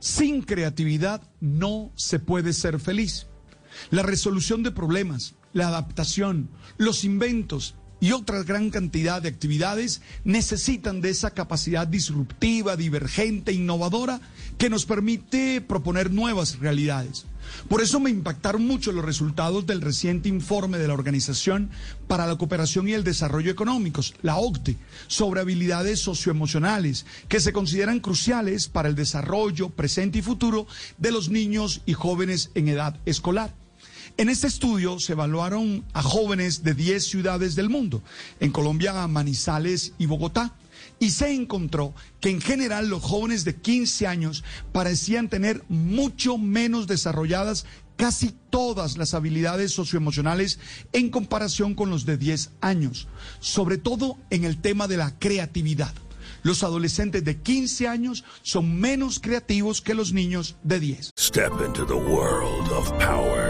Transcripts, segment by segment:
Sin creatividad no se puede ser feliz. La resolución de problemas, la adaptación, los inventos y otra gran cantidad de actividades necesitan de esa capacidad disruptiva, divergente, innovadora que nos permite proponer nuevas realidades. Por eso me impactaron mucho los resultados del reciente informe de la Organización para la Cooperación y el Desarrollo Económicos, la OCDE, sobre habilidades socioemocionales que se consideran cruciales para el desarrollo presente y futuro de los niños y jóvenes en edad escolar. En este estudio se evaluaron a jóvenes de 10 ciudades del mundo, en Colombia, Manizales y Bogotá, y se encontró que en general los jóvenes de 15 años parecían tener mucho menos desarrolladas casi todas las habilidades socioemocionales en comparación con los de 10 años, sobre todo en el tema de la creatividad. Los adolescentes de 15 años son menos creativos que los niños de 10. Step into the world of power,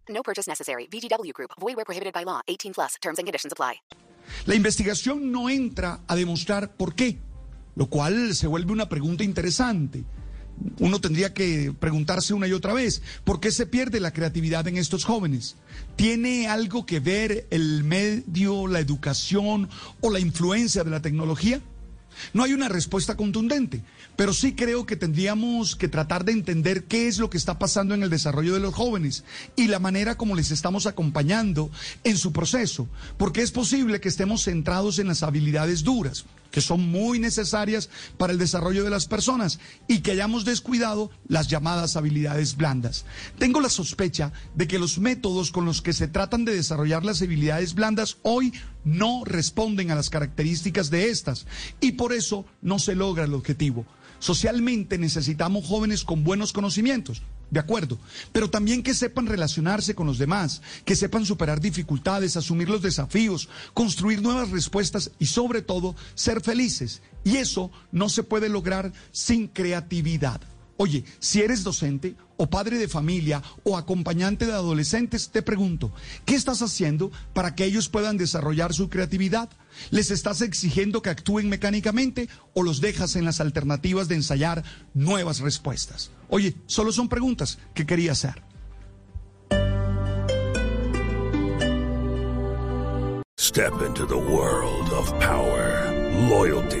No purchase necessary. VGW Group. Void where prohibited by law. 18 plus. Terms and conditions apply. La investigación no entra a demostrar por qué, lo cual se vuelve una pregunta interesante. Uno tendría que preguntarse una y otra vez, ¿por qué se pierde la creatividad en estos jóvenes? ¿Tiene algo que ver el medio, la educación o la influencia de la tecnología? No hay una respuesta contundente, pero sí creo que tendríamos que tratar de entender qué es lo que está pasando en el desarrollo de los jóvenes y la manera como les estamos acompañando en su proceso, porque es posible que estemos centrados en las habilidades duras, que son muy necesarias para el desarrollo de las personas y que hayamos descuidado las llamadas habilidades blandas. Tengo la sospecha de que los métodos con los que se tratan de desarrollar las habilidades blandas hoy no responden a las características de estas y por eso no se logra el objetivo. Socialmente necesitamos jóvenes con buenos conocimientos, de acuerdo, pero también que sepan relacionarse con los demás, que sepan superar dificultades, asumir los desafíos, construir nuevas respuestas y sobre todo ser felices. Y eso no se puede lograr sin creatividad. Oye, si eres docente o padre de familia o acompañante de adolescentes, te pregunto, ¿qué estás haciendo para que ellos puedan desarrollar su creatividad? ¿Les estás exigiendo que actúen mecánicamente o los dejas en las alternativas de ensayar nuevas respuestas? Oye, solo son preguntas que quería hacer. Step into the world of power, loyalty,